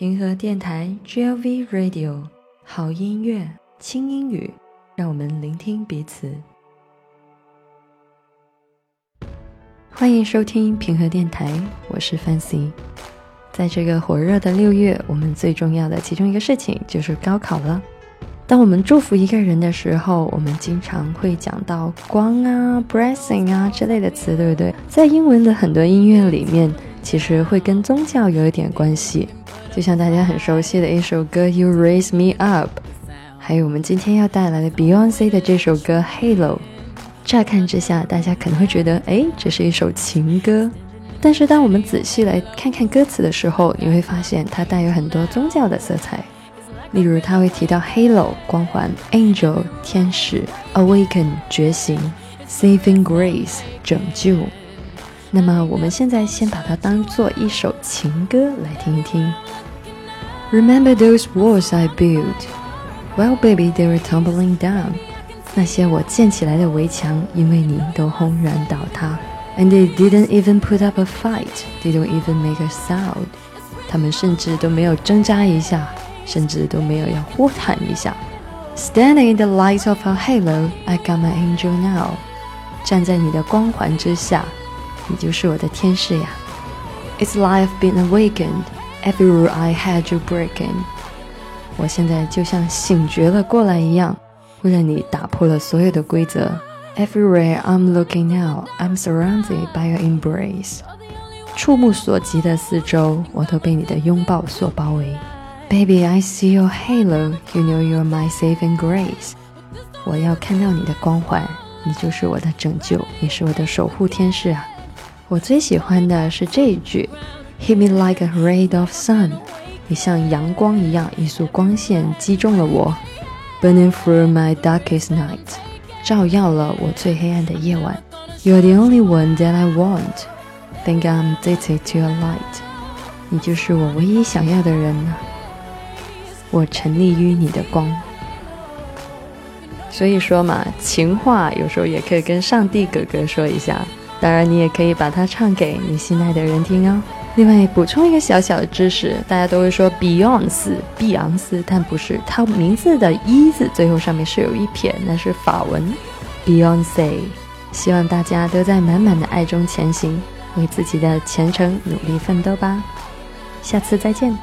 平和电台 GLV Radio 好音乐轻英语，让我们聆听彼此。欢迎收听平和电台，我是 Fancy。在这个火热的六月，我们最重要的其中一个事情就是高考了。当我们祝福一个人的时候，我们经常会讲到光啊、blessing 啊之类的词，对不对？在英文的很多音乐里面，其实会跟宗教有一点关系。就像大家很熟悉的一首歌《You Raise Me Up》，还有我们今天要带来的 Beyonce 的这首歌《Halo》。乍看之下，大家可能会觉得，哎，这是一首情歌。但是当我们仔细来看看歌词的时候，你会发现它带有很多宗教的色彩。例如，它会提到 Halo 光环、Angel 天使、Awaken 觉醒、Saving Grace 拯救。那么，我们现在先把它当做一首情歌来听一听。Remember those walls I built? Well, baby, they were tumbling down. 那些我建起来的围墙，因为你都轰然倒塌。And they didn't even put up a fight. They don't even make a sound. 他们甚至都没有挣扎一下，甚至都没有要呼喊一下。Standing in the light of a halo, I got my angel now. 站在你的光环之下，你就是我的天使呀。It's life been awakened. Every rule I had you breaking，我现在就像醒觉了过来一样，为了你打破了所有的规则。Everywhere I'm looking now, I'm surrounded by your embrace。触目所及的四周，我都被你的拥抱所包围。Baby, I see your halo. You know you're my saving grace。我要看到你的光环，你就是我的拯救，你是我的守护天使啊！ 我最喜欢的是这一句。Hit me like a ray of sun，你像阳光一样，一束光线击中了我，burning through my darkest night，照耀了我最黑暗的夜晚。You are the only one that I want，think I'm addicted to your light，你就是我唯一想要的人呢。我沉溺于你的光。所以说嘛，情话有时候也可以跟上帝哥哥说一下，当然你也可以把它唱给你心爱的人听哦。另外补充一个小小的知识，大家都会说 Beyonce，碧昂斯，但不是，它名字的“一”字最后上面是有一撇，那是法文 Beyonce。希望大家都在满满的爱中前行，为自己的前程努力奋斗吧。下次再见。